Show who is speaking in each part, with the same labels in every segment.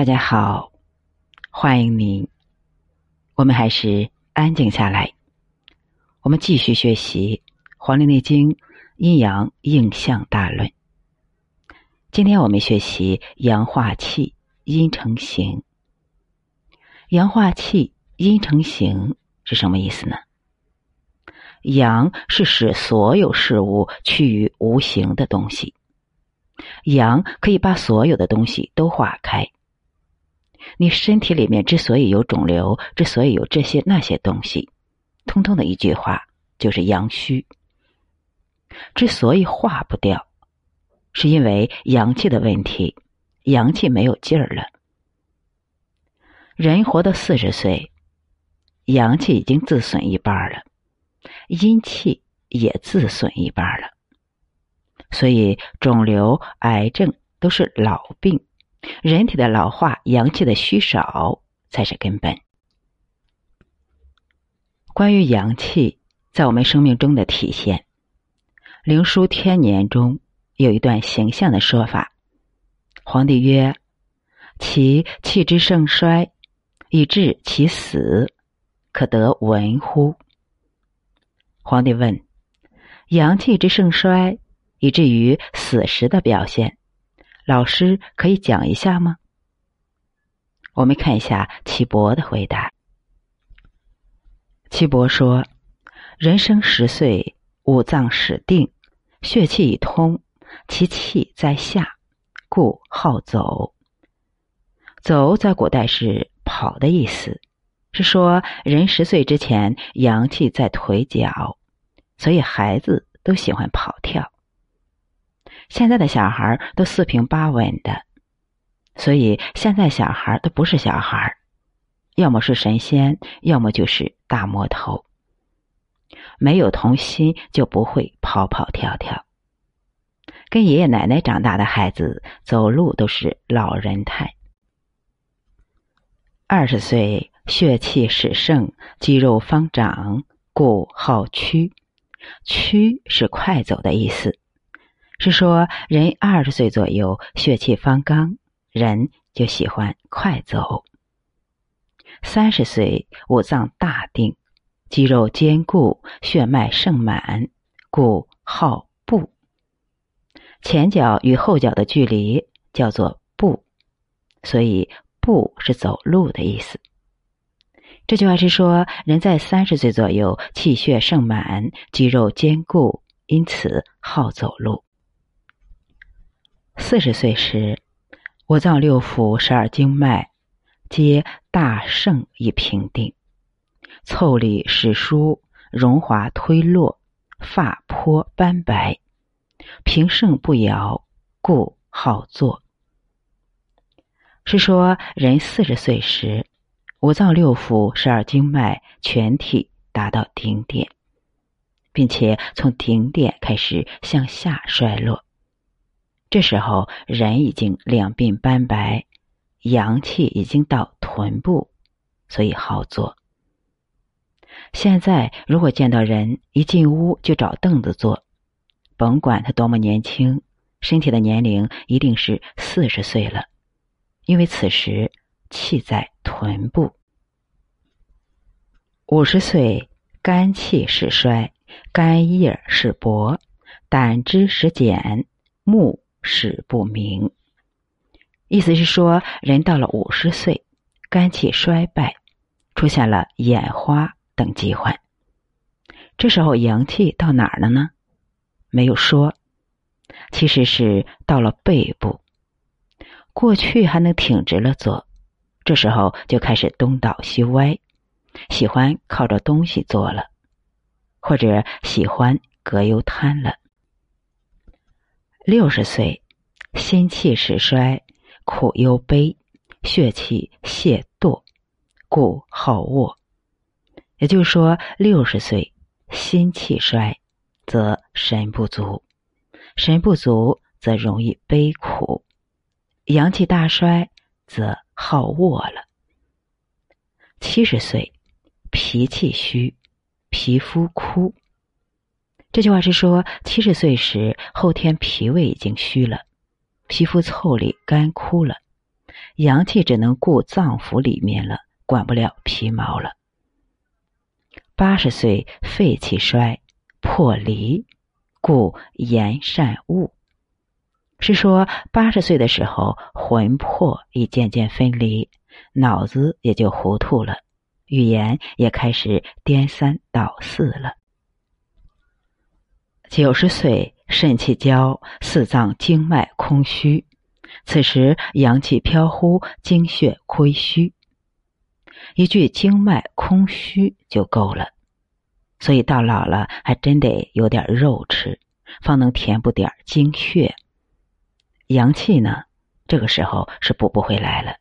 Speaker 1: 大家好，欢迎您。我们还是安静下来，我们继续学习《黄帝内经·阴阳应象大论》。今天我们学习阳化气，阴成形。阳化气，阴成形是什么意思呢？阳是使所有事物趋于无形的东西，阳可以把所有的东西都化开。你身体里面之所以有肿瘤，之所以有这些那些东西，通通的一句话就是阳虚。之所以化不掉，是因为阳气的问题，阳气没有劲儿了。人活到四十岁，阳气已经自损一半了。阴气也自损一半了，所以肿瘤、癌症都是老病，人体的老化、阳气的虚少才是根本。关于阳气在我们生命中的体现，《灵枢·天年》中有一段形象的说法：皇帝曰：“其气之盛衰，以致其死，可得闻乎？”皇帝问：“阳气之盛衰，以至于死时的表现，老师可以讲一下吗？”我们看一下岐伯的回答。岐伯说：“人生十岁，五脏始定，血气已通，其气在下，故好走。走在古代是跑的意思，是说人十岁之前阳气在腿脚。”所以孩子都喜欢跑跳。现在的小孩都四平八稳的，所以现在小孩都不是小孩，要么是神仙，要么就是大魔头。没有童心，就不会跑跑跳跳。跟爷爷奶奶长大的孩子走路都是老人态。二十岁血气始盛，肌肉方长，故好屈。趋是快走的意思，是说人二十岁左右血气方刚，人就喜欢快走。三十岁五脏大定，肌肉坚固，血脉盛满，故好步。前脚与后脚的距离叫做步，所以步是走路的意思。这句话是说，人在三十岁左右，气血盛满，肌肉坚固，因此好走路。四十岁时，五脏六腑、十二经脉皆大盛以平定，腠理始疏，荣华推落，发颇斑白，平盛不摇，故好坐。是说，人四十岁时。五脏六腑、十二经脉全体达到顶点，并且从顶点开始向下衰落。这时候，人已经两鬓斑白，阳气已经到臀部，所以好坐。现在，如果见到人一进屋就找凳子坐，甭管他多么年轻，身体的年龄一定是四十岁了，因为此时。气在臀部。五十岁，肝气始衰，肝叶始薄，胆汁始减，目始不明。意思是说，人到了五十岁，肝气衰败，出现了眼花等疾患。这时候阳气到哪儿了呢？没有说，其实是到了背部。过去还能挺直了坐。这时候就开始东倒西歪，喜欢靠着东西坐了，或者喜欢葛优瘫了。六十岁，心气始衰，苦忧悲，血气泄堕，故好卧。也就是说，六十岁心气衰，则神不足；神不足，则容易悲苦；阳气大衰，则。好卧了。七十岁，脾气虚，皮肤枯。这句话是说，七十岁时后天脾胃已经虚了，皮肤腠理干枯了，阳气只能顾脏腑里面了，管不了皮毛了。八十岁肺气衰，破离，故言善恶。是说八十岁的时候，魂魄已渐渐分离，脑子也就糊涂了，语言也开始颠三倒四了。九十岁肾气交，四脏经脉空虚，此时阳气飘忽，精血亏虚。一句经脉空虚就够了，所以到老了还真得有点肉吃，方能填补点精血。阳气呢，这个时候是补不回来了。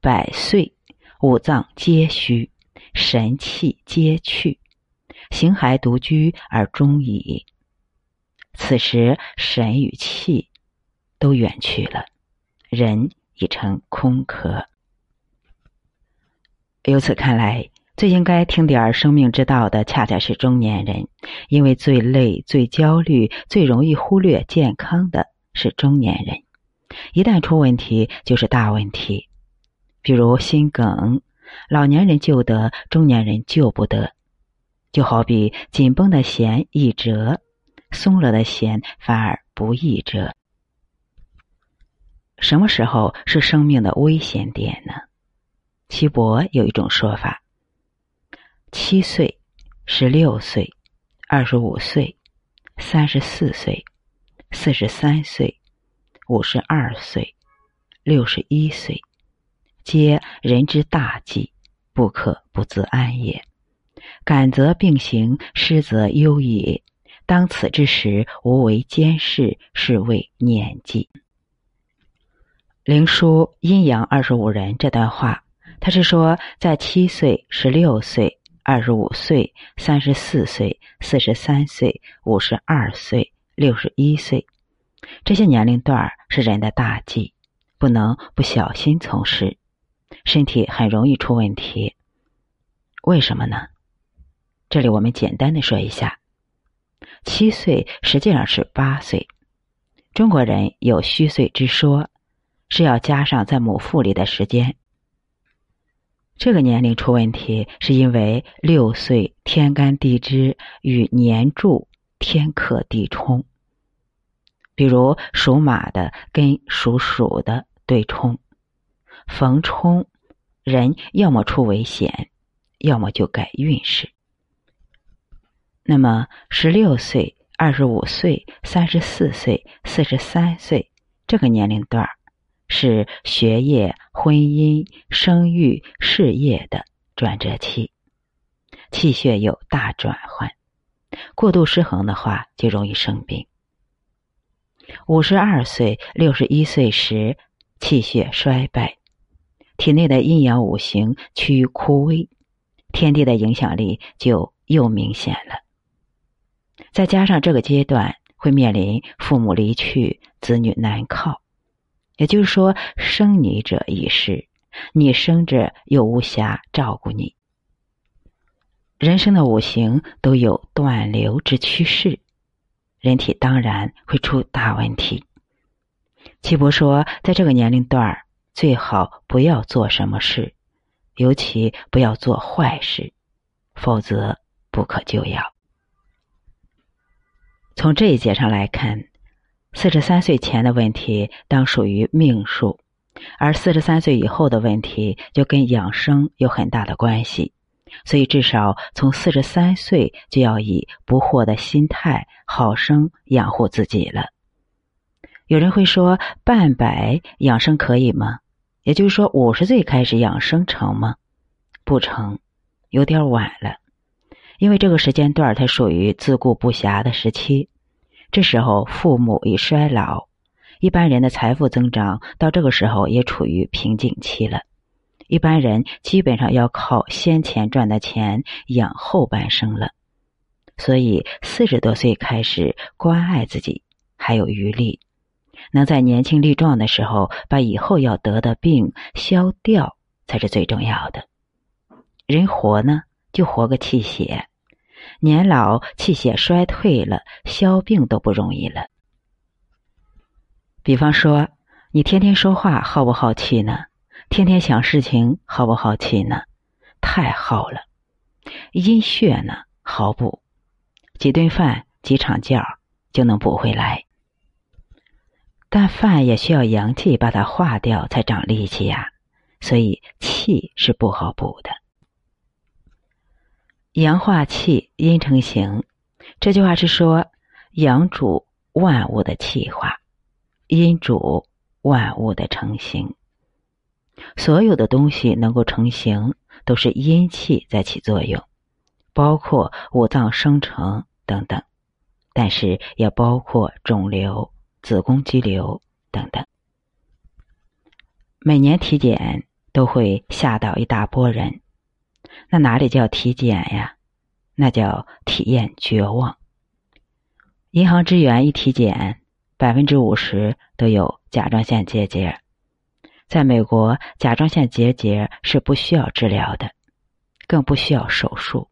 Speaker 1: 百岁，五脏皆虚，神气皆去，形骸独居而终矣。此时神与气都远去了，人已成空壳。由此看来，最应该听点生命之道的，恰恰是中年人，因为最累、最焦虑、最容易忽略健康的。是中年人，一旦出问题就是大问题，比如心梗，老年人救得，中年人救不得。就好比紧绷的弦易折，松了的弦反而不易折。什么时候是生命的危险点呢？岐伯有一种说法：七岁、十六岁、二十五岁、三十四岁。四十三岁、五十二岁、六十一岁，皆人之大忌，不可不自安也。感则并行，失则忧矣。当此之时，无为监视，是谓年纪。灵枢阴阳二十五人这段话，他是说，在七岁、十六岁、二十五岁、三十四岁、四十三岁、五十二岁。六十一岁，这些年龄段是人的大忌，不能不小心从事，身体很容易出问题。为什么呢？这里我们简单的说一下：七岁实际上是八岁，中国人有虚岁之说，是要加上在母腹里的时间。这个年龄出问题，是因为六岁天干地支与年柱。天克地冲，比如属马的跟属鼠的对冲，逢冲，人要么出危险，要么就改运势。那么十六岁、二十五岁、三十四岁、四十三岁这个年龄段，是学业、婚姻、生育、事业的转折期，气血有大转换。过度失衡的话，就容易生病。五十二岁、六十一岁时，气血衰败，体内的阴阳五行趋于枯萎，天地的影响力就又明显了。再加上这个阶段会面临父母离去、子女难靠，也就是说，生你者已逝，你生着又无暇照顾你。人生的五行都有断流之趋势，人体当然会出大问题。岐伯说，在这个年龄段，最好不要做什么事，尤其不要做坏事，否则不可救药。从这一节上来看，四十三岁前的问题当属于命数，而四十三岁以后的问题就跟养生有很大的关系。所以，至少从四十三岁就要以不惑的心态，好生养护自己了。有人会说，半百养生可以吗？也就是说，五十岁开始养生成吗？不成，有点晚了。因为这个时间段它属于自顾不暇的时期，这时候父母已衰老，一般人的财富增长到这个时候也处于瓶颈期了。一般人基本上要靠先前赚的钱养后半生了，所以四十多岁开始关爱自己还有余力，能在年轻力壮的时候把以后要得的病消掉才是最重要的。人活呢，就活个气血，年老气血衰退了，消病都不容易了。比方说。你天天说话耗不耗气呢？天天想事情耗不耗气呢？太耗了。阴血呢，好补，几顿饭、几场觉就能补回来。但饭也需要阳气把它化掉，才长力气呀。所以气是不好补的。阳化气，阴成形。这句话是说，阳主万物的气化，阴主万物的成形。所有的东西能够成形，都是阴气在起作用，包括五脏生成等等，但是也包括肿瘤、子宫肌瘤等等。每年体检都会吓到一大波人，那哪里叫体检呀？那叫体验绝望。银行职员一体检，百分之五十都有甲状腺结节。在美国，甲状腺结节是不需要治疗的，更不需要手术。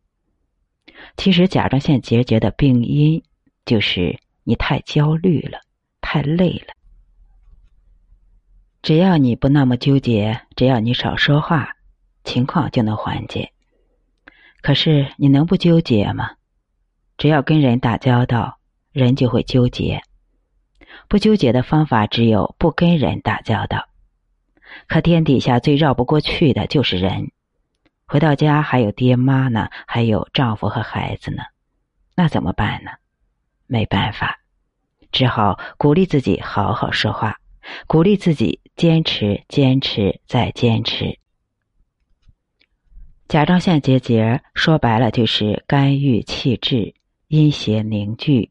Speaker 1: 其实，甲状腺结节的病因就是你太焦虑了，太累了。只要你不那么纠结，只要你少说话，情况就能缓解。可是，你能不纠结吗？只要跟人打交道，人就会纠结。不纠结的方法只有不跟人打交道。可天底下最绕不过去的就是人，回到家还有爹妈呢，还有丈夫和孩子呢，那怎么办呢？没办法，只好鼓励自己好好说话，鼓励自己坚持、坚持再坚持。甲状腺结节说白了就是肝郁气滞，阴邪凝聚，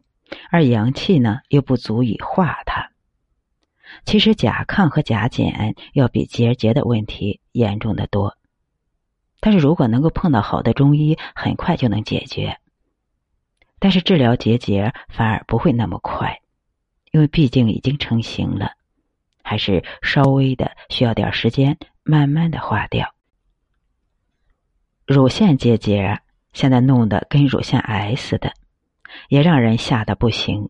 Speaker 1: 而阳气呢又不足以化它。其实甲亢和甲减要比结节的问题严重的多，但是如果能够碰到好的中医，很快就能解决。但是治疗结节反而不会那么快，因为毕竟已经成型了，还是稍微的需要点时间，慢慢的化掉。乳腺结节现在弄得跟乳腺癌似的，也让人吓得不行。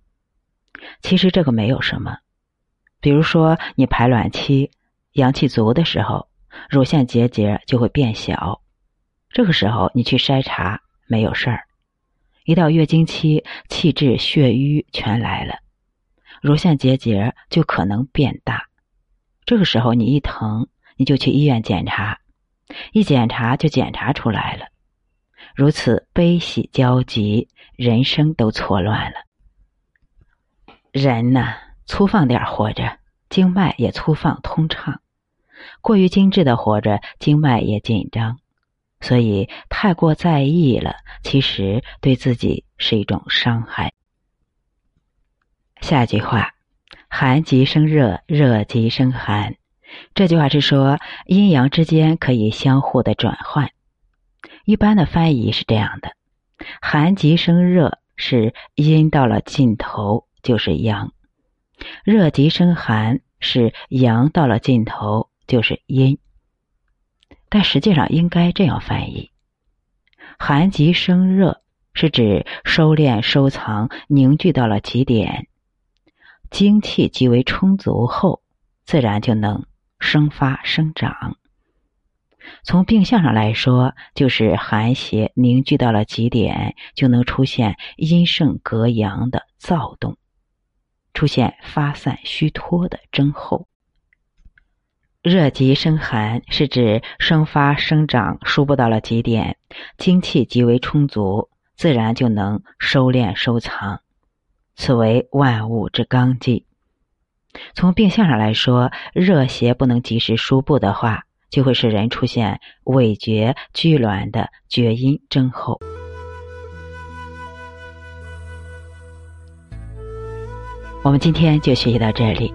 Speaker 1: 其实这个没有什么。比如说，你排卵期阳气足的时候，乳腺结节就会变小。这个时候你去筛查没有事儿。一到月经期，气滞血瘀全来了，乳腺结节就可能变大。这个时候你一疼，你就去医院检查，一检查就检查出来了。如此悲喜交集，人生都错乱了。人呢？粗放点活着，经脉也粗放通畅；过于精致的活着，经脉也紧张。所以太过在意了，其实对自己是一种伤害。下句话：“寒极生热，热极生寒。”这句话是说阴阳之间可以相互的转换。一般的翻译是这样的：“寒极生热，是阴到了尽头就是阳。”热极生寒，是阳到了尽头就是阴，但实际上应该这样翻译：寒极生热，是指收敛收藏凝聚到了极点，精气极为充足后，自然就能生发生长。从病象上来说，就是寒邪凝聚到了极点，就能出现阴盛格阳的躁动。出现发散虚脱的征候，热极生寒是指生发生长输布到了极点，精气极为充足，自然就能收敛收藏，此为万物之纲纪。从病象上来说，热邪不能及时输布的话，就会使人出现痿厥拘挛的厥阴症候。我们今天就学习到这里。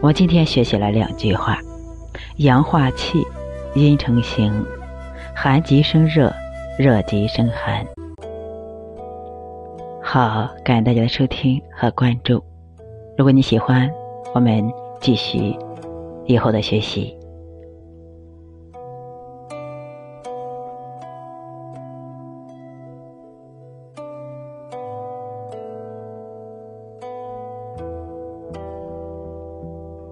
Speaker 1: 我们今天学习了两句话：阳化气，阴成形；寒极生热，热极生寒。好，感谢大家的收听和关注。如果你喜欢，我们继续以后的学习。